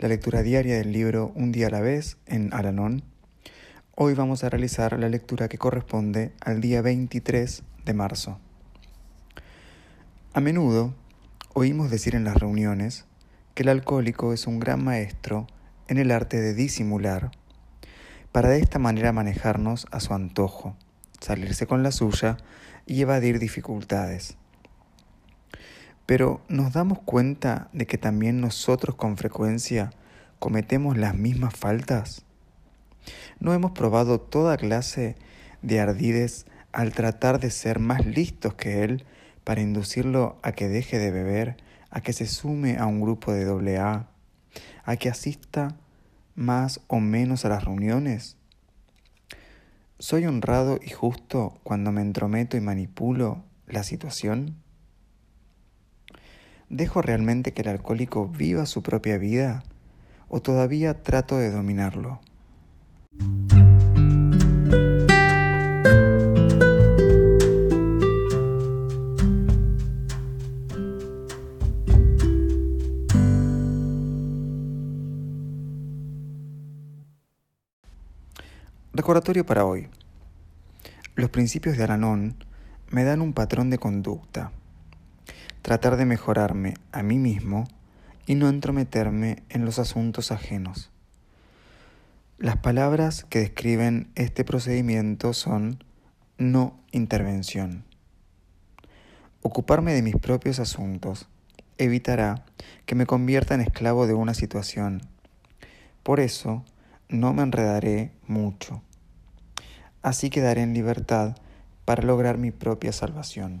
la lectura diaria del libro Un día a la vez en Alanón Hoy vamos a realizar la lectura que corresponde al día 23 de marzo. A menudo oímos decir en las reuniones que el alcohólico es un gran maestro en el arte de disimular, para de esta manera manejarnos a su antojo, salirse con la suya y evadir dificultades. Pero ¿nos damos cuenta de que también nosotros con frecuencia cometemos las mismas faltas? ¿No hemos probado toda clase de ardides al tratar de ser más listos que él para inducirlo a que deje de beber, a que se sume a un grupo de doble A, a que asista más o menos a las reuniones? ¿Soy honrado y justo cuando me entrometo y manipulo la situación? ¿Dejo realmente que el alcohólico viva su propia vida o todavía trato de dominarlo? Recordatorio para hoy. Los principios de Aranón me dan un patrón de conducta. Tratar de mejorarme a mí mismo y no entrometerme en los asuntos ajenos. Las palabras que describen este procedimiento son no intervención. Ocuparme de mis propios asuntos evitará que me convierta en esclavo de una situación. Por eso, no me enredaré mucho. Así quedaré en libertad para lograr mi propia salvación.